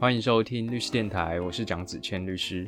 欢迎收听律师电台，我是蒋子谦律师。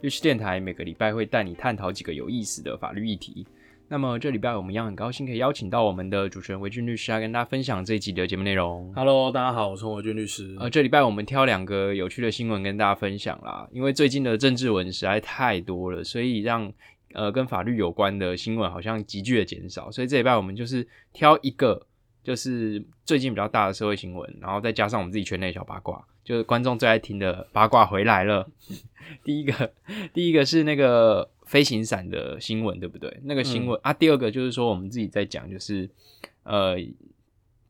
律师电台每个礼拜会带你探讨几个有意思的法律议题。那么这礼拜我们一样很高兴可以邀请到我们的主持人维俊律师来跟大家分享这一集的节目内容。Hello，大家好，我是维俊律师。呃，这礼拜我们挑两个有趣的新闻跟大家分享啦，因为最近的政治文实在太多了，所以让呃跟法律有关的新闻好像急剧的减少，所以这礼拜我们就是挑一个就是最近比较大的社会新闻，然后再加上我们自己圈内小八卦，就是观众最爱听的八卦回来了。第一个，第一个是那个飞行伞的新闻，对不对？那个新闻、啊，第二个就是说我们自己在讲，就是呃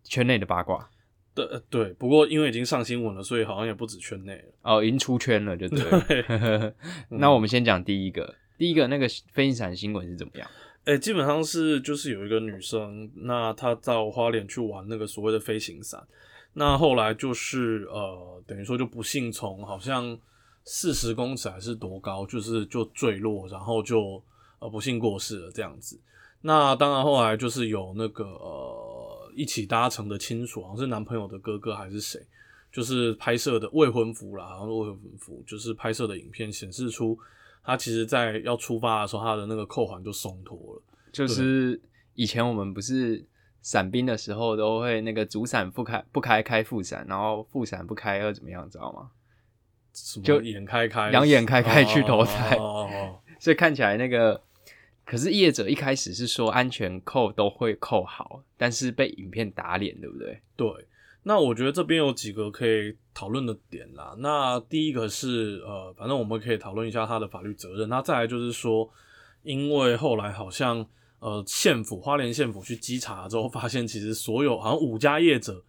圈内的八卦。对呃对，不过因为已经上新闻了，所以好像也不止圈内了。哦，已经出圈了，就对 了。那我们先讲第一个，第一个那个飞行伞新闻是怎么样？哎、基本上是就是有一个女生，那她到花莲去玩那个所谓的飞行伞，那后来就是呃，等于说就不幸从好像四十公尺还是多高，就是就坠落，然后就呃不幸过世了这样子。那当然后来就是有那个呃一起搭乘的亲属，好像是男朋友的哥哥还是谁，就是拍摄的未婚夫啦，然后未婚夫，就是拍摄的影片显示出他其实在要出发的时候，他的那个扣环就松脱了。就是以前我们不是伞兵的时候都会那个主伞不开不开开副伞，然后副伞不开要怎么样，知道吗？就眼开开，两眼开开去投胎哦哦哦哦 所以看起来那个，可是业者一开始是说安全扣都会扣好，但是被影片打脸，对不对？对。那我觉得这边有几个可以讨论的点啦。那第一个是呃，反正我们可以讨论一下他的法律责任。那再来就是说，因为后来好像呃县府花莲县府去稽查之后，发现其实所有好像五家业者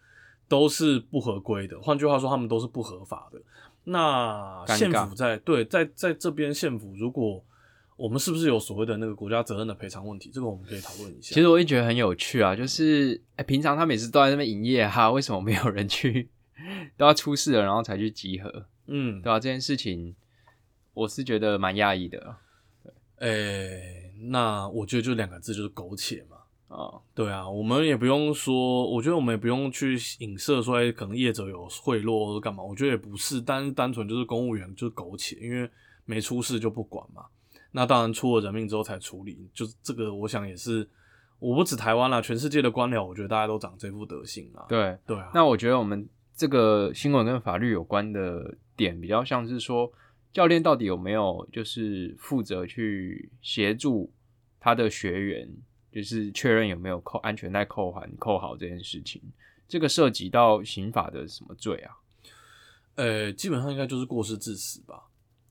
都是不合规的，换句话说，他们都是不合法的。那县府在对在在这边县府，如果我们是不是有所谓的那个国家责任的赔偿问题？这个我们可以讨论一下。其实我也觉得很有趣啊，就是哎、平常他每次都在那边营业哈，为什么没有人去？都要出事了，然后才去集合，嗯对，吧、这件事情我是觉得蛮讶异的诶、那我觉得就两个字，就是苟且嘛。哦。对啊，我们也不用说，我觉得我们也不用去影射说，哎、可能业者有贿赂或者干嘛，我觉得也不是，单是单纯就是公务员就是苟且，因为没出事就不管嘛。那当然出了人命之后才处理，就是这个，我想也是，我不止台湾啦，全世界的官僚，我觉得大家都长这副德行啊。对，对啊，那我觉得我们这个新闻跟法律有关的点，比较像是说，教练到底有没有就是负责去协助他的学员，就是确认有没有扣安全带扣环扣好这件事情。这个涉及到刑法的什么罪啊？呃，基本上应该就是过失致死吧。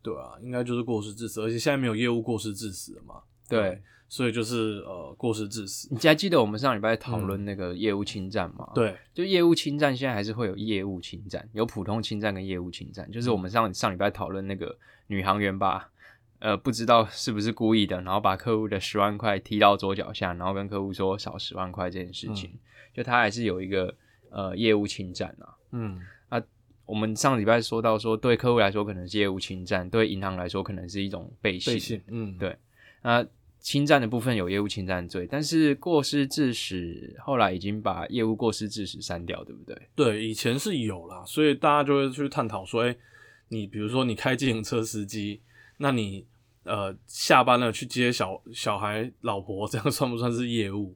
对啊，应该就是过失致死，而且现在没有业务过失致死了嘛。对，所以就是呃过失致死。你还记得我们上礼拜讨论那个业务侵占吗？，对，就业务侵占，现在还是会有业务侵占，有普通侵占跟业务侵占。就是我们上上礼拜讨论那个女航员吧，呃，不知道是不是故意的，然后把客户的十万块踢到桌脚下，然后跟客户说少十万块这件事情，就他还是有一个呃业务侵占啊。嗯，我们上礼拜说到说，对客户来说可能是业务侵占，对银行来说可能是一种背信。背信，嗯，对那侵占的部分有业务侵占罪，但是过失致死后来已经把业务过失致死删掉，对不对？对，以前是有啦，所以大家就会去探讨说，哎、你比如说你开自行车司机，那你呃下班了去接小小孩、老婆，这样算不算是业务？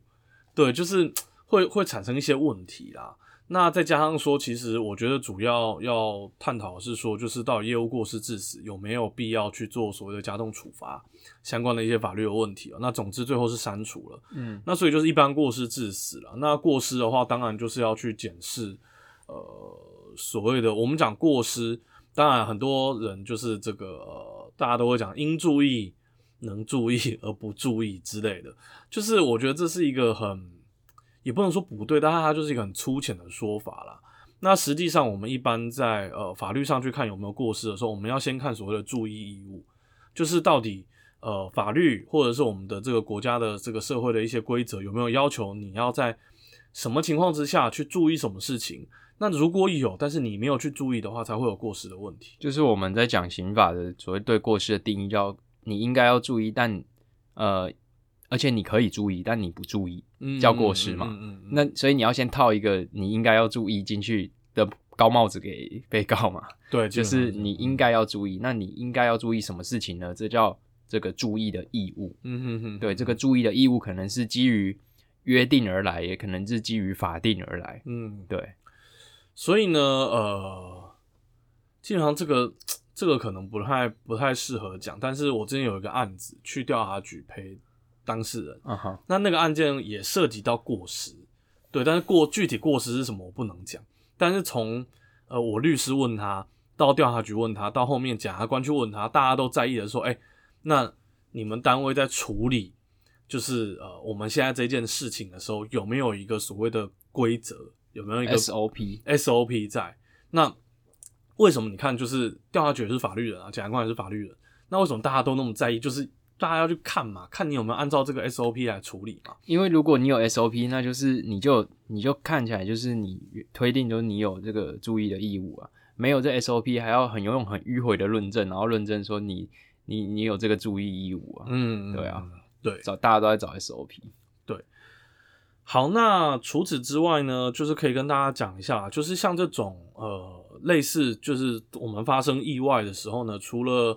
对，就是 会会产生一些问题啦。那再加上说，其实我觉得主要要探讨是说，就是到底业务过失致死有没有必要去做所谓的加重处罚相关的一些法律的问题哦。那总之最后是删除了。嗯，那所以就是一般过失致死了。那过失的话，当然就是要去检视，呃，所谓的我们讲过失，当然很多人就是这个、呃、大家都会讲应注意、能注意而不注意之类的，就是我觉得这是一个很也不能说不对，但是它就是一个很粗浅的说法啦。那实际上，我们一般在呃法律上去看有没有过失的时候，我们要先看所谓的注意义务，就是到底呃法律或者是我们的这个国家的这个社会的一些规则有没有要求你要在什么情况之下去注意什么事情。那如果有，但是你没有去注意的话，才会有过失的问题。就是我们在讲刑法的所谓对过失的定义，叫你应该要注意，但呃而且你可以注意，但你不注意，嗯叫过失嘛嗯那所以你要先套一个你应该要注意进去的高帽子给 被告嘛，对，就是你应该要注意。那你应该要注意什么事情呢？这叫这个注意的义务。嗯哼哼，对，这个注意的义务可能是基于约定而来，也可能是基于法定而来。嗯，对，所以呢，呃，基本上这个这个可能不太不太适合讲，但是我之前有一个案子去调查局陪当事人，嗯哼，那那个案件也涉及到过失，对，但是过具体过失是什么我不能讲，但是从呃我律师问他，到调查局问他，到后面检察官去问他，大家都在意的说，哎、那你们单位在处理就是呃我们现在这件事情的时候，有没有一个所谓的规则，有没有一个 SOP，SOP 在？那为什么你看，就是调查局也是法律人啊，检察官也是法律人，那为什么大家都那么在意？就是大家要去看嘛，看你有没有按照这个 SOP 来处理嘛。因为如果你有 SOP，那就是你就你就看起来就是你推定就是你有这个注意的义务啊，没有这 SOP 还要很用很迂回的论证，然后论证说你你你有这个注意义务啊，嗯对啊，对。找大家都在找 SOP。对好，那除此之外呢，就是可以跟大家讲一下，就是像这种呃类似，就是我们发生意外的时候呢，除了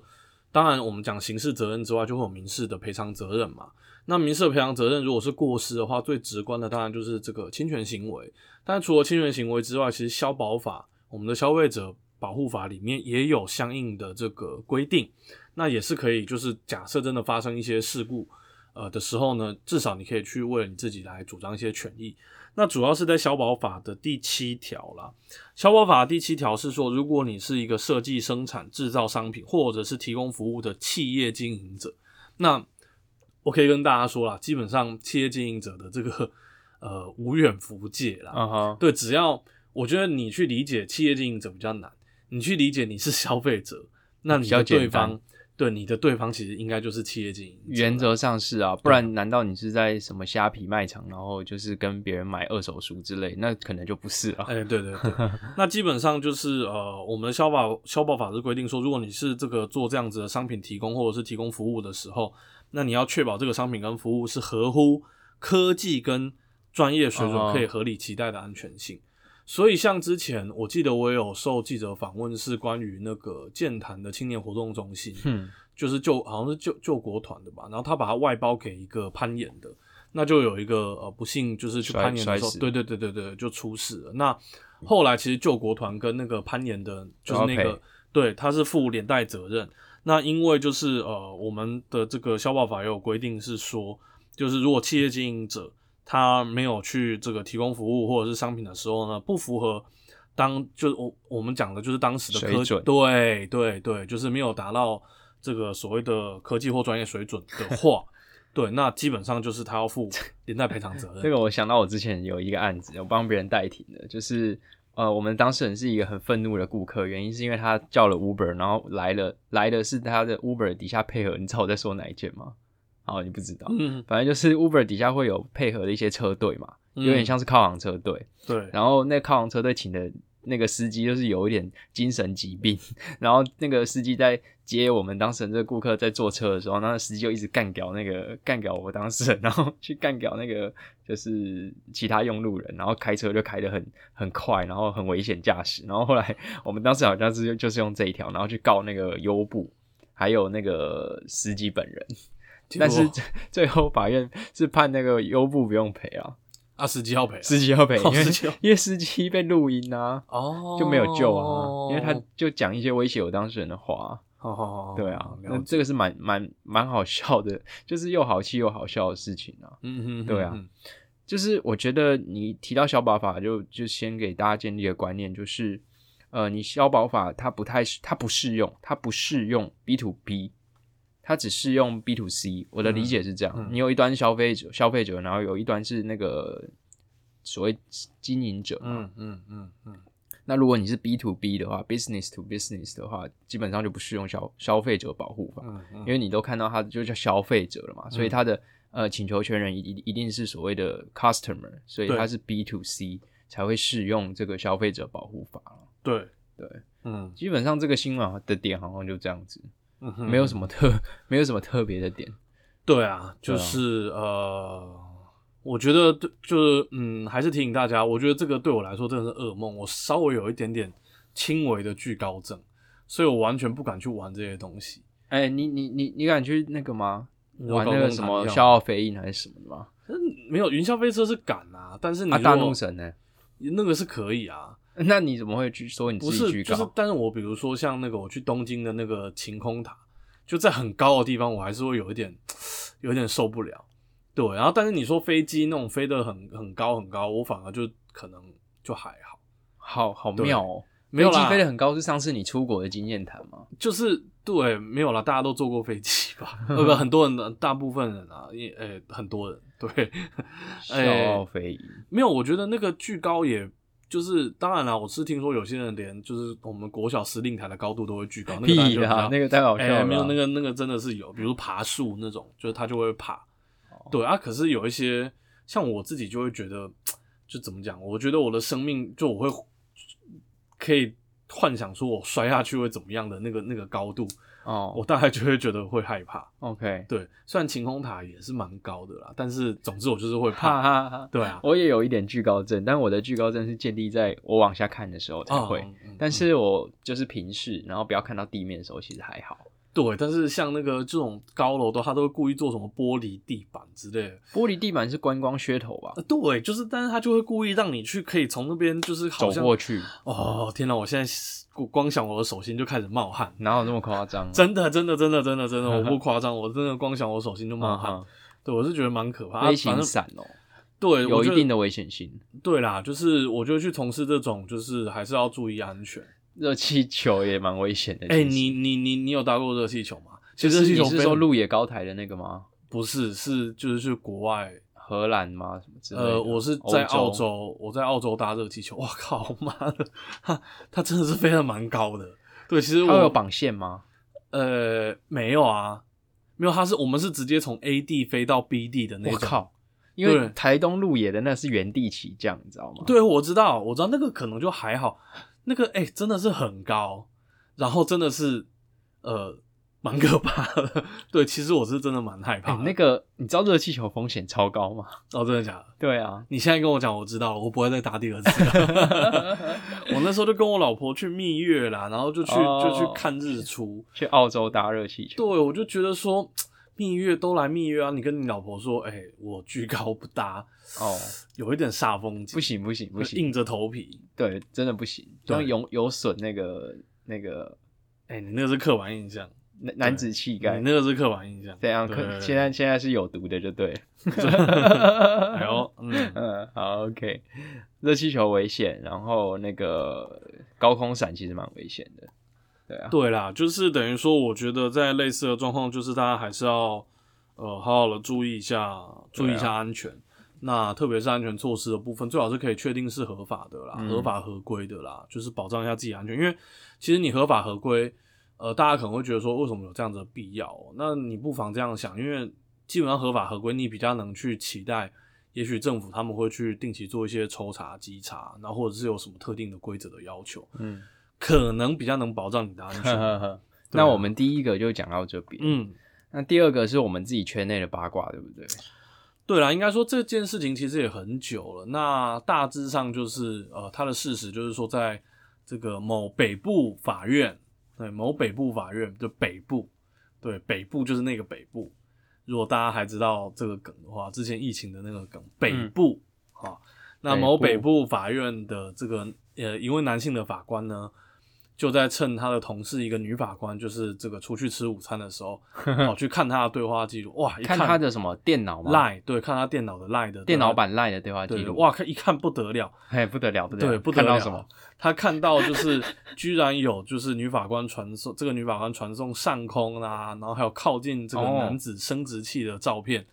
当然我们讲刑事责任之外，就会有民事的赔偿责任嘛。那民事的赔偿责任如果是过失的话，最直观的当然就是这个侵权行为。但除了侵权行为之外，其实消保法、我们的消费者保护法里面也有相应的这个规定。那也是可以，就是假设真的发生一些事故，呃的时候呢，至少你可以去为了你自己来主张一些权益。那主要是在消保法的第七条啦。消保法第七条是说，如果你是一个设计、生产、制造商品或者是提供服务的企业经营者，那我可以跟大家说啦，基本上企业经营者的这个呃无远弗届啦。对，只要我觉得你去理解企业经营者比较难，你去理解你是消费者，那你比较的对方，对你的对方其实应该就是企业经营原则上是啊，不然难道你是在什么虾皮卖场，然后就是跟别人买二手书之类，那可能就不是啊。哎、对对对，那基本上就是呃，我们的消保消保法是规定说，如果你是这个做这样子的商品提供或者是提供服务的时候，那你要确保这个商品跟服务是合乎科技跟专业水准哦可以合理期待的安全性。所以像之前我记得我有受记者访问，是关于那个健谈的青年活动中心，嗯，就是救好像是救救国团的吧，然后他把它外包给一个攀岩的，那就有一个呃不幸就是去攀岩的时候，对对对对对，就出事了。那后来其实救国团跟那个攀岩的，就是那个对，他是负连带责任。那因为就是呃我们的这个消保法也有规定是说，就是如果企业经营者他没有去这个提供服务或者是商品的时候呢，不符合当就是我我们讲的就是当时的科水准对对对，就是没有达到这个所谓的科技或专业水准的 话，对，那基本上就是他要负 连带赔偿责任。这个我想到我之前有一个案子，我帮别人代庭的，就是呃，我们当事人是一个很愤怒的顾客，原因是因为他叫了 Uber，然后来了来的是他的 Uber 底下配合，你知道我在说哪一件吗？哦，你不知道，嗯，反正就是 Uber 底下会有配合的一些车队嘛，有点像是靠行车队，对，然后那靠行车队请的那个司机就是有一点精神疾病，然后那个司机在接我们当事人这个顾客在坐车的时候，那个司机就一直干掉那个干掉我当事人，然后 去干掉那个就是其他用路人，然后开车就开得很很快，然后很危险驾驶，然后后来我们当时好像是就是用这一条，然后去告那个优步，还有那个司机本人。但是最后法院是判那个优步不用赔啊，啊，司机要赔啊，司机要赔，因为哦司机因为司机被录音啊，哦就没有救啊，因为他就讲一些威胁我当事人的话，好好好，对啊，那这个是蛮蛮蛮好笑的，就是又好气又好笑的事情啊。嗯嗯，对啊嗯就是我觉得你提到消保法就，就先给大家建立个观念就是，呃，你消保法它不太适，它不适用，它不适用 B to B，它只适用 B to C。我的理解是这样，嗯你有一端消费者，消费者，然后有一端是那个所谓经营者嘛。嗯嗯嗯嗯那如果你是 B to B 的话，business to business 的话，基本上就不适用消消费者保护法。嗯嗯，因为你都看到它就叫消费者了嘛，所以它的呃请求权人一一定是所谓的 customer，所以对它是 B to C 才会适用这个消费者保护法了对对，嗯基本上这个新闻的点好像就这样子，嗯没有什么特没有什么特别的点。对啊，就是、呃，我觉得对就是嗯，还是提醒大家，我觉得这个对我来说真的是噩梦，我稍微有一点点轻微的惧高症，所以我完全不敢去玩这些东西。哎、你你你你敢去那个吗？玩那个什么消耗飞鹰还是什么的吗？嗯没有云霄飞车是敢啊，但是你啊，大怒神呢？那个是可以啊，那你怎么会去说你不是，自己居高？就是，但是我比如说像那个我去东京的那个晴空塔，就在很高的地方，我还是会有一点有一点受不了。对，然后但是你说飞机那种飞得很很高很高，我反而就可能就还好，好好妙哦。没有啦飞机飞得很高是上次你出国的经验谈吗？就是对，没有啦，大家都坐过飞机吧？呃不，很多人的，大部分人啊，也呃很多人对，消 哎耗飞印，没有，我觉得那个巨高也。就是当然了，我是听说有些人连就是我们国小司令台的高度都会巨高，屁就比较，那个太好笑哎、了吧。没有那个那个真的是有，比如爬树那种，就是他就会爬。哦对啊，可是有一些像我自己就会觉得，就怎么讲？我觉得我的生命就我会可以幻想说我摔下去会怎么样的那个那个高度，哦，我大概就会觉得会害怕。OK，对，虽然晴空塔也是蛮高的啦，但是总之我就是会怕。哈哈。对啊，我也有一点惧高症，但我的惧高症是建立在我往下看的时候才会。哦嗯嗯但是我就是平视，然后不要看到地面的时候，其实还好。对，但是像那个这种高楼的，他都会故意做什么玻璃地板之类的。玻璃地板是观光噱头吧？呃对，就是，但是他就会故意让你去，可以从那边就是走过去，哦，天哪！我现在我光想我的手心就开始冒汗，哪有那么夸张？真的，真的，真的，真的，真的，我 不夸张，我真的光想我手心就冒汗。嗯对，我是觉得蛮可怕。飞啊反正行伞哦，对，有一定的危险性。对啦，就是我觉得去从事这种，就是还是要注意安全。热气球也蛮危险的。哎、你你你你有搭过热气球吗？其实热气你是说鹿野高台的那个吗？不是，是就是去国外。荷兰吗？什么之类的？呃，我是在澳欧洲，我在澳洲搭热气球。我靠，妈的，它它真的是飞得蛮高的。对，其实我它有绑线吗？呃，没有啊，没有，它是我们是直接从 A 地飞到 B 地的那种。我靠！因为对台东路野的那是原地起降，你知道吗？对，我知道，我知道那个可能就还好，那个哎、真的是很高，然后真的是呃蛮可怕的。对，其实我是真的蛮害怕。那个你知道热气球风险超高吗？哦，真的假的？对啊，你现在跟我讲，我知道了，我不会再搭第二次了。我那时候就跟我老婆去蜜月啦，然后就去、哦就去看日出。去澳洲搭热气球，对，我就觉得说蜜月都来蜜月啊，你跟你老婆说，哎、我居高不搭，哦，有一点煞风景，不行不行不行，硬着头皮。对，真的不行，对这样有有损那个那个哎、你那个是刻板印象，男男子气概你。那个是刻板印象。这样可现在现在是有毒的，就对了。哎呦，嗯，嗯，好，OK。热气球危险，然后那个高空伞其实蛮危险的。对啊，对啦，就是等于说，我觉得在类似的状况，就是大家还是要呃好好的注意一下，注意一下安全。那特别是安全措施的部分，最好是可以确定是合法的啦，嗯合法合规的啦，就是保障一下自己安全。因为其实你合法合规，呃，大家可能会觉得说，为什么有这样子的必要哦、那你不妨这样想，因为基本上合法合规，你比较能去期待，也许政府他们会去定期做一些抽查、稽查，然后或者是有什么特定的规则的要求，嗯，可能比较能保障你的安全。那我们第一个就讲到这边。嗯。那第二个是我们自己圈内的八卦，对不对？对啦，应该说这件事情其实也很久了。那大致上就是，呃，它的事实就是说，在这个某北部法院，对，某北部法院就北部，对，北部就是那个北部。如果大家还知道这个梗的话，之前疫情的那个梗，北部，啊、那某北部。法院的这个呃一位男性的法官呢，就在趁他的同事一个女法官，就是这个出去吃午餐的时候，跑去看他的对话记录，哇，一看他的什么电脑吗？赖，对，看他电脑的 Lie 的电脑版 Lie 的对话记录。哇，看一看不得了，哎，不得了，不得了，对，不得了。看到什么？？他看到就是 居然有就是女法官传送这个女法官传送上空啊，然后还有靠近这个哦男子生殖器的照片，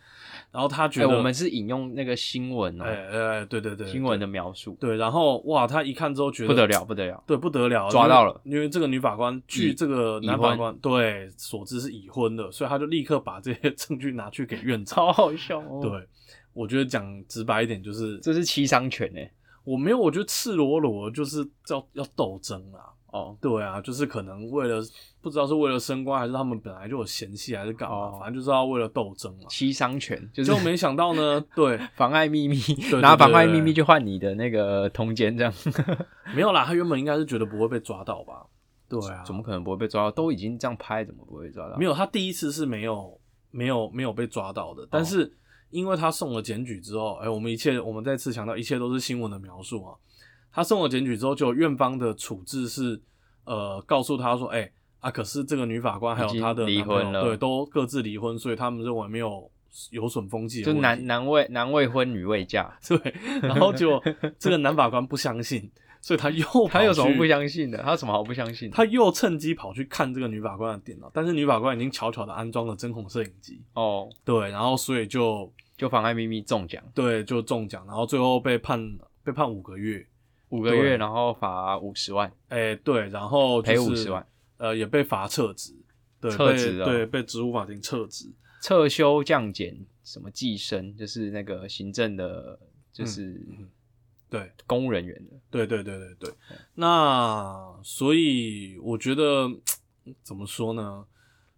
然后他觉哎，得我们是引用那个新闻哦，哎哎对对对新闻的描述，对，然后哇，他一看之后觉得不得了，不得了。对，不得了，抓到了因为，这个女法官据已这个男法官对所知是已婚的，所以他就立刻把这些证据拿去给院长。超好笑哦。，对，我觉得讲直白一点就是，这是七伤拳哎。我没有，我觉得赤裸裸就是要要斗争啦。哦，对啊，就是可能为了不知道是为了升官，还是他们本来就有嫌隙，还是干嘛，哦反正就是要为了斗争嘛。七伤拳就是就没想到呢，对，妨碍秘密，对拿妨碍秘密就换你的那个通奸，这样没有啦，他原本应该是觉得不会被抓到吧？对啊，怎么可能不会被抓到？都已经这样拍，怎么不会被抓到？没有？他第一次是没有没有没有被抓到的，但是因为他送了检举之后，哎、我们一切我们再次强调，一切都是新闻的描述啊。他送了检举之后，就院方的处置是，呃，告诉他说，哎、啊，可是这个女法官还有她的离婚了对，都各自离婚，所以他们认为没有有损风气就。男男未男未婚女未嫁，对，然后就 这个男法官不相信，所以他又他有什么不相信的？他有什么好不相信的？他又趁机跑去看这个女法官的电脑，但是女法官已经悄悄的安装了针孔摄影机，哦，对，然后所以就就妨碍秘密中奖对就中奖，然后最后被判被判五个月，对五个月，然后罚五十万，哎、对，然后、就是、赔五十万，呃，也被罚撤职，对，撤职对，被职务法庭撤职，撤休降减什么计生，就是那个行政的，就是嗯对，公务人员的。对对对对对，那所以我觉得 怎么说呢？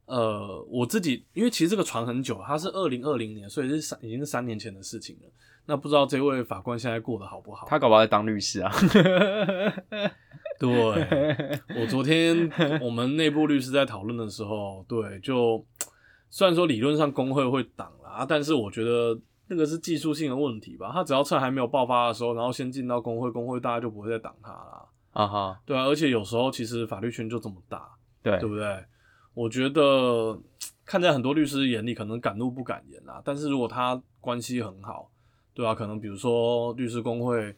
呃，我自己因为其实这个传很久，它是二零二零年，所以是三已经是三年前的事情了。那不知道这位法官现在过得好不好？他搞不好在当律师啊。对，我昨天 我们内部律师在讨论的时候，对，就虽然说理论上工会会挡啦，但是我觉得那个是技术性的问题吧。他只要趁还没有爆发的时候，然后先进到工会，工会大家就不会再挡他啦。啊哈，对啊，而且有时候其实法律圈就这么大，对对不对？我觉得看在很多律师眼里，可能敢怒不敢言啊。但是如果他关系很好，对吧，可能比如说律师工会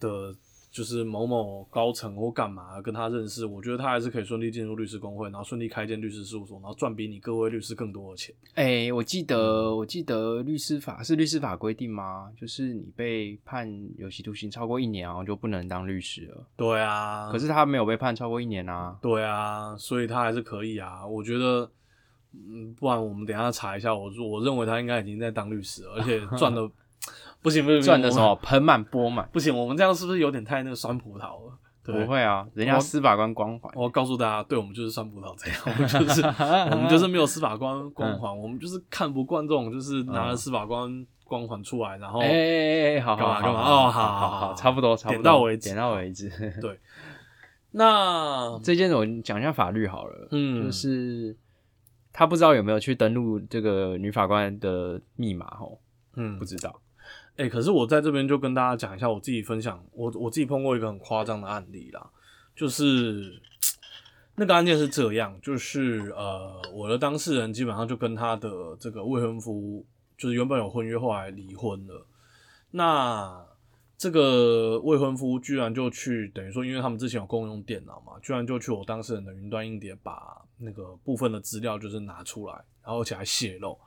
的，就是某某高层或干嘛跟他认识，我觉得他还是可以顺利进入律师工会，然后顺利开一间律师事务所，然后赚比你各位律师更多的钱。哎、我记嗯得，我记得律师法是律师法规定吗？就是你被判有期徒刑超过一年，然后就不能当律师了。对啊，可是他没有被判超过一年啊。对啊，所以他还是可以啊。我觉得，嗯，不然我们等一下查一下。我我认为他应该已经在当律师了，而且赚的不行不行，赚的什我么盆满钵满？不行，我们这样是不是有点太那个酸葡萄了？不会啊，人家司法官光环。我告诉大家，对我们就是酸葡萄这样，我们就是我们就是没有司法官光环，我们就是看不惯这种就是拿了司法官光环出来，然后哎哎哎，好好好干嘛干嘛好哦好好好好好，差不多差不多，点到为止点到为止。对 那这件我讲一下法律好了，嗯就是他不知道有没有去登录这个女法官的密码哦，嗯不知道。哎、可是我在这边就跟大家讲一下我自己分享，我我自己碰过一个很夸张的案例啦，就是那个案件是这样，就是呃，我的当事人基本上就跟他的这个未婚夫，就是原本有婚约，后来离婚了。那这个未婚夫居然就去，等于说，因为他们之前有共用电脑嘛，居然就去我当事人的云端硬碟把那个部分的资料就是拿出来，然后而且还泄露。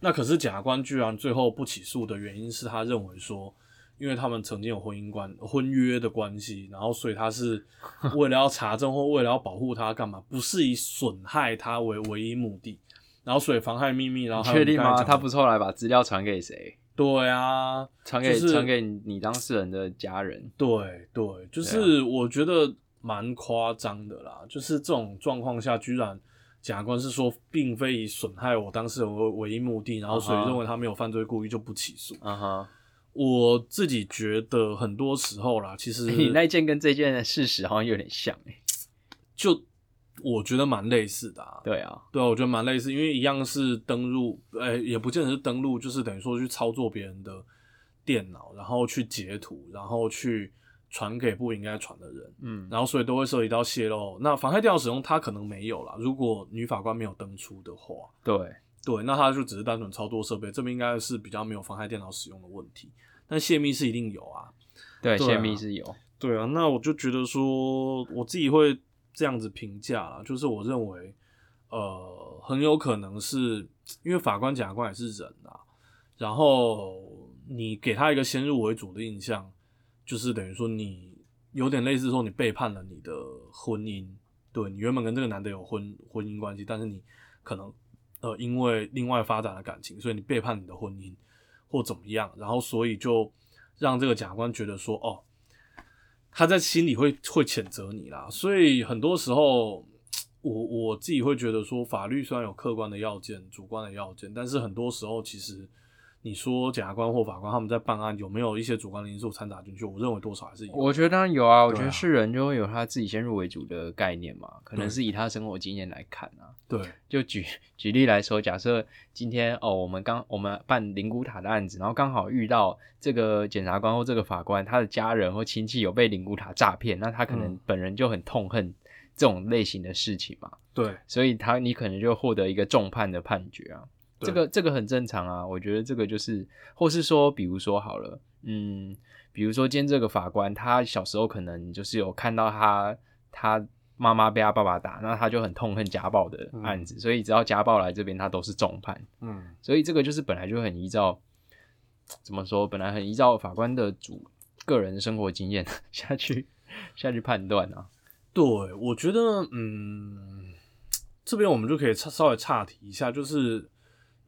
那可是检察官居然最后不起诉的原因是他认为说，因为他们曾经有婚姻关婚约的关系，然后所以他是为了要查证或为了要保护他干嘛，不是以损害他为唯一目的，然后所以妨害秘密，然后确定吗？他不是后来把资料传给谁？对啊，传给就是传给你当事人的家人。对对，就是我觉得蛮夸张的啦。就是这种状况下，居然检察官是说，并非以损害我当事人为唯一目的，然后所以啊哈认为他没有犯罪故意就不起诉。嗯哼，我自己觉得很多时候啦，其实 你那件跟这件的事实好像有点像哎。就我觉得蛮类似的啊。对啊，对啊，我觉得蛮类似，因为一样是登录，呃、也不见得是登录，就是等于说去操作别人的电脑，然后去截图，然后去传给不应该传的人。嗯，然后所以都会涉及到泄露。那妨害电脑使用，它可能没有啦。如果女法官没有登出的话，对，对，那他就只是单纯操作设备，这边应该是比较没有妨害电脑使用的问题。但泄密是一定有啊。对，泄密是有。对啊，那我就觉得说，我自己会这样子评价啦，就是我认为，呃，很有可能是因为法官、检察官也是人啊，然后你给他一个先入为主的印象，就是等于说你有点类似说你背叛了你的婚姻，对你原本跟这个男的有婚婚姻关系，但是你可能呃因为另外发展了感情，所以你背叛你的婚姻或怎么样，然后所以就让这个检察官觉得说，哦。他在心里会会谴责你啦。所以很多时候，我我自己会觉得说，法律虽然有客观的要件、主观的要件，但是很多时候其实。你说检察官或法官他们在办案有没有一些主观的因素掺杂进去？我认为多少还是有。我觉得当然有啊，我觉得是人就会有他自己先入为主的概念嘛，可能是以他生活经验来看啊。对，就举 举例来说，假设今天哦，我们刚我们办灵骨塔的案子，然后刚好遇到这个检察官或这个法官，他的家人或亲戚有被灵骨塔诈骗，那他可能本人就很痛恨这种类型的事情嘛。对，所以他你可能就获得一个重判的判决啊。这个这个很正常啊，我觉得这个就是，或是说，比如说好了，嗯，比如说今天这个法官，他小时候可能就是有看到他他妈妈被他爸爸打，那他就很痛恨家暴的案子，所以只要家暴来这边，他都是重判。嗯，所以这个就是本来就很依照怎么说，本来很依照法官的主个人生活经验 下去下去判断啊。对，我觉得，嗯，这边我们就可以稍微岔题一下，就是。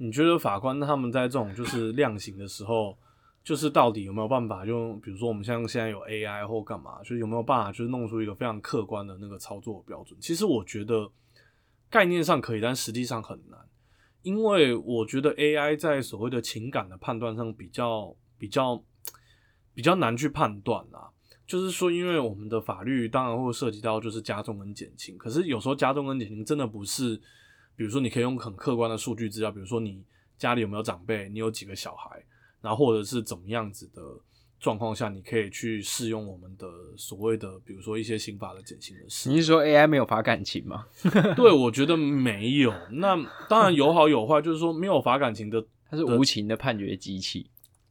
你觉得法官他们在这种就是量刑的时候，就是到底有没有办法？就比如说我们像现在有 AI 或干嘛，就有没有办法就是弄出一个非常客观的那个操作标准？其实我觉得概念上可以，但实际上很难，因为我觉得 AI 在所谓的情感的判断上比较比较比较难去判断啊。就是说，因为我们的法律当然会涉及到就是加重跟减轻，可是有时候加重跟减轻真的不是。比如说，你可以用很客观的数据资料，比如说你家里有没有长辈，你有几个小孩，然后或者是怎么样子的状况下，你可以去适用我们的所谓的，比如说一些刑法的减轻的事。你是说 AI 没有法感情吗？对，我觉得没有。那当然有好有坏，就是说没有法感情的，它是无情的判决机器。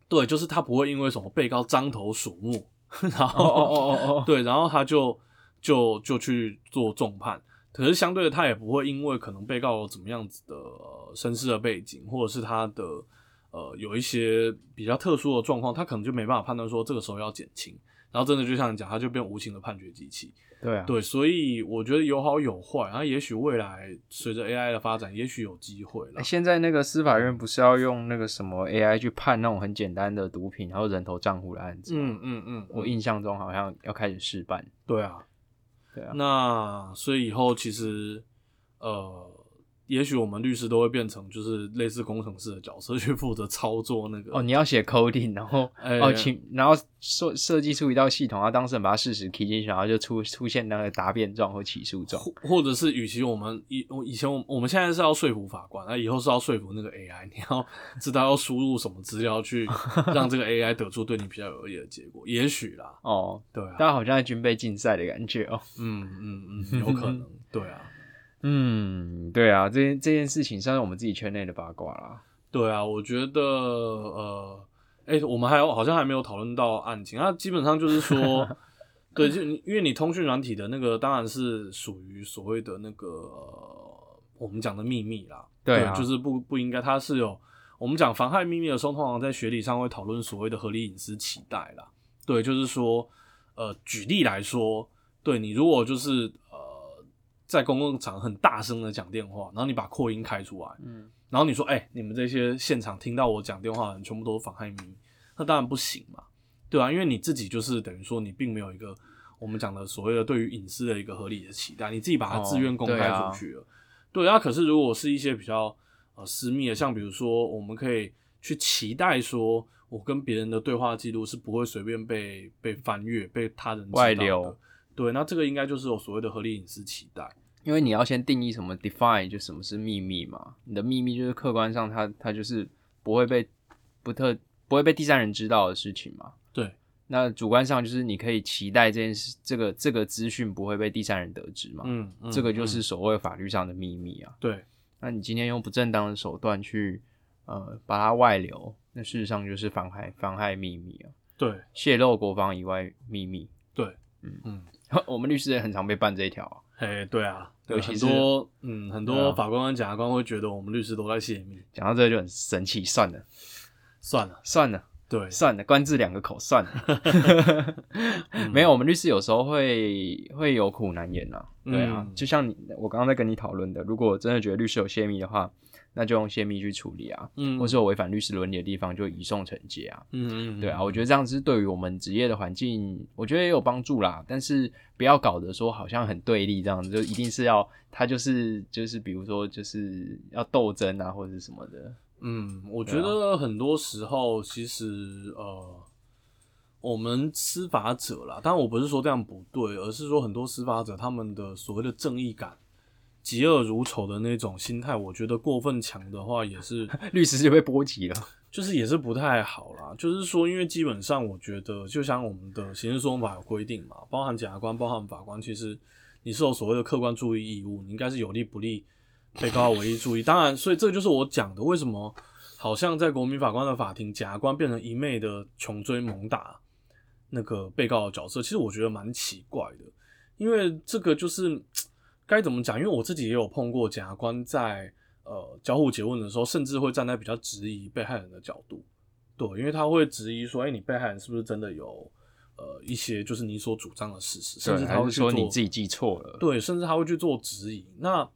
对，就是他不会因为什么被告张头鼠目，然后哦哦哦哦，对，然后他就就就去做重判。可是相对的，他也不会因为可能被告有怎么样子的身世的背景，或者是他的呃有一些比较特殊的状况，他可能就没办法判断说这个时候要减轻，然后真的就像你讲，他就变无情的判决机器。对啊，对，所以我觉得有好有坏，然后也许未来随着 AI 的发展，也许有机会了。现在那个司法院不是要用那个什么 AI 去判那种很简单的毒品，然后人头账户的案子？嗯嗯嗯，我印象中好像要开始试办。对啊。那所以以后其实，呃。也许我们律师都会变成就是类似工程师的角色，去负责操作那个。哦，你要写 coding，然后哦，请然后设设计出一道系统，然后当事人把它事实 key 进去，然后就出出现那个答辩状或起诉状。或者是，与其我们以我以前我我们现在是要说服法官，那以后是要说服那个 AI，你要知道要输入什么资料去 让这个 AI 得出对你比较有利的结果。也许啦，哦，对，大家好像在军备竞赛的感觉哦。嗯嗯嗯，有可能，对啊。嗯，对啊，这件这件事情算是我们自己圈内的八卦啦。对啊，我觉得呃，哎，我们还有好像还没有讨论到案情，那基本上就是说，对，就因为你通讯软体的那个当然是属于所谓的那个我们讲的秘密啦。对啊，就是不不应该，它是有我们讲妨害秘密的时候，通常在学理上会讨论所谓的合理隐私期待啦。对，就是说，呃，举例来说，对你如果就是。在公共场很大声的讲电话，然后你把扩音开出来，嗯，然后你说，哎，你们这些现场听到我讲电话的人全部都是妨害秘密，那当然不行嘛，对啊，因为你自己就是等于说你并没有一个我们讲的所谓的对于隐私的一个合理的期待，你自己把它自愿公开出去了，对啊，可是如果是一些比较呃私密的，像比如说我们可以去期待说，我跟别人的对话记录是不会随便被被翻阅、被他人外流。对，那这个应该就是有所谓的合理隐私期待，因为你要先定义什么 define 就什么是秘密嘛，你的秘密就是客观上它它就是不会被不特不会被第三人知道的事情嘛。对，那主观上就是你可以期待这件事，这个这个资讯不会被第三人得知嘛。嗯，嗯这个就是所谓法律上的秘密啊。对，那你今天用不正当的手段去呃把它外流，那事实上就是妨害妨害秘密啊。对，泄露国防以外秘密。对，嗯嗯。我们律师也很常被办这一条，哎，对啊，对，很多，嗯，很多法官跟检察官会觉得我们律师都在泄密，讲到这就很神奇，算了，算了，算了，对，算了，官字两个口，算了 没有，我们律师有时候会会有苦难言呐，对啊，就像你我刚刚在跟你讨论的，如果真的觉得律师有泄密的话，那就用泄密去处理啊，嗯或是有违反律师伦理的地方就移送惩戒啊。嗯嗯，对啊，我觉得这样子对于我们职业的环境，我觉得也有帮助啦。但是不要搞得说好像很对立这样子，就一定是要他就是就是比如说就是要斗争啊或者是什么的。嗯，我觉得很多时候其实呃，我们司法者啦，当然我不是说这样不对，而是说很多司法者他们的所谓的正义感。嫉恶如仇的那种心态，我觉得过分强的话，也是 律师就被波及了。就是也是不太好啦。就是说，因为基本上我觉得，就像我们的刑事诉讼法有规定嘛，包含检察官、包含法官，其实你是有所谓的客观注意义务，你应该是有利不利被告唯一注意。当然，所以这就是我讲的，为什么好像在国民法官的法庭，检察官变成一昧的穷追猛打那个被告的角色，其实我觉得蛮奇怪的，因为这个就是该怎么讲？因为我自己也有碰过检察官在呃交互诘问的时候，甚至会站在比较质疑被害人的角度，对，因为他会质疑说，哎、你被害人是不是真的有呃一些就是你所主张的事实，甚至他会去做你自己记错了。对，甚至他会去做质疑。那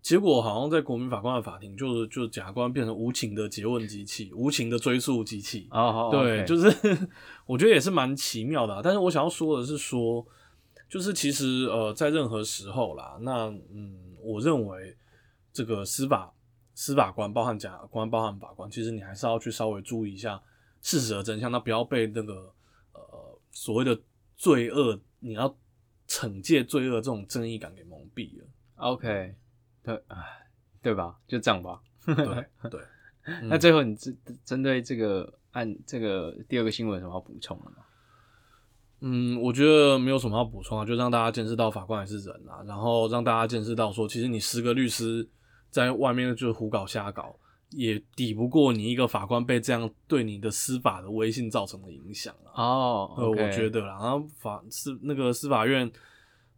结果好像在国民法官的法庭，就是就是检察官变成无情的诘问机器，无情的追诉机器。对就是 我觉得也是蛮奇妙的、啊。但是我想要说的是说，就是其实呃，在任何时候啦，那嗯，我认为这个司法司法官，包含检察官，包含法官，其实你还是要去稍微注意一下事实的真相，那不要被那个呃所谓的罪恶，你要惩戒罪恶这种正义感给蒙蔽了。OK，对，唉，对吧？就这样吧。对 对，嗯那最后你针针对这个案这个第二个新闻有什么要补充的吗？嗯，我觉得没有什么要补充啊，就让大家见识到法官也是人啊，然后让大家见识到说，其实你十个律师在外面就是胡搞瞎搞，也抵不过你一个法官被这样对你的司法的威信造成的影响啊。哦呃，我觉得啦，然后法司那个司法院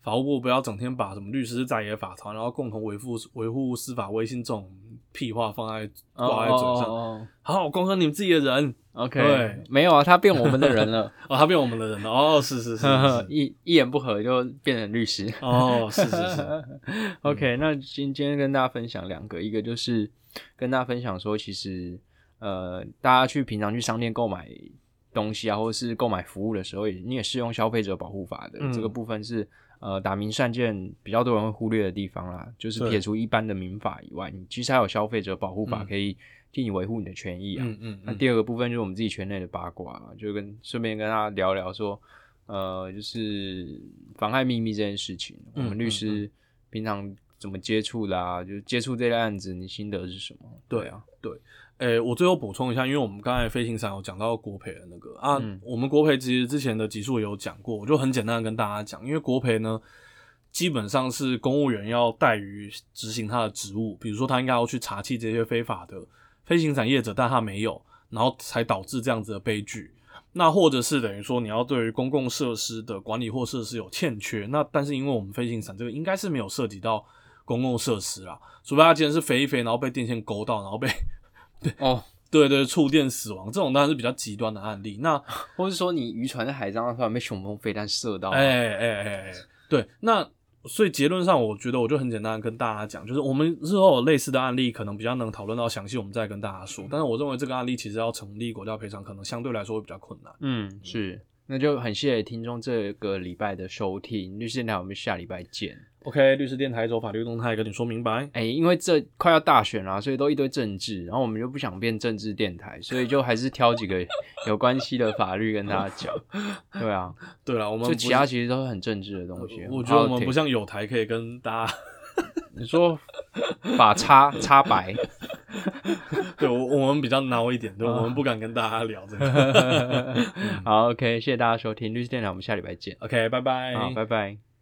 法务部不要整天把什么律师在野法团，然后共同维护维护司法威信这种屁话放在挂在嘴上，哦好好光和你们自己的人。OK，对。没有啊，他变我们的人了，哦，他变我们的人了，哦，是是是 一一言不合就变成律师。哦，是是是，OK，那今今天跟大家分享两个，一个就是跟大家分享说，其实呃，大家去平常去商店购买东西啊，或者是购买服务的时候，也你也适用消费者保护法的、嗯。这个部分是呃打明善件比较多人会忽略的地方啦，就是撇除一般的民法以外，你其实还有消费者保护法嗯可以替你维护你的权益啊。嗯嗯，那第二个部分就是我们自己圈内的八卦啊，就跟顺便跟大家聊聊说，呃，就是妨害秘密这件事情，我们律嗯师平常怎么接触的啊？就接触这个案子，你心得是什么？对啊，对诶、我最后补充一下，因为我们刚才飞行伞有讲到国培的那个啊，嗯我们国培其实之前的集数也有讲过，我就很简单的跟大家讲，因为国培呢，基本上是公务员要怠于执行他的职务，比如说他应该要去查缉这些非法的飞行伞业者，但他没有，然后才导致这样子的悲剧。那或者是等于说你要对于公共设施的管理或设施有欠缺，那但是因为我们飞行伞这个应该是没有涉及到公共设施啦，除非他今天是飞一飞，然后被电线勾到，然后被 对哦，对对，触电死亡这种当然是比较极端的案例。那 或是说你渔船在海上突然被雄风飞弹射到，哎哎哎哎，对，那所以结论上，我觉得我就很简单地跟大家讲，就是我们日后有类似的案例，可能比较能讨论到详细，我们再跟大家说。但是我认为这个案例其实要成立国家赔偿，可能相对来说会比较困难。嗯，是，那就很谢谢听众这个礼拜的收听，律师电台，我们下礼拜见。OK，律师电台走法律动态跟你说明白。哎、因为这快要大选了，所以都一堆政治，然后我们就不想变政治电台，所以就还是挑几个有关系的法律跟大家讲。对啊，对了，我们就其他其实都是很政治的东西。我觉得我们不像像有台可以跟大家，你说把插插白，对我我们比较孬一点，对，我们不敢跟大家聊这个。好，OK，谢谢大家收听律师电台，我们下礼拜见。OK，拜拜。好，拜拜。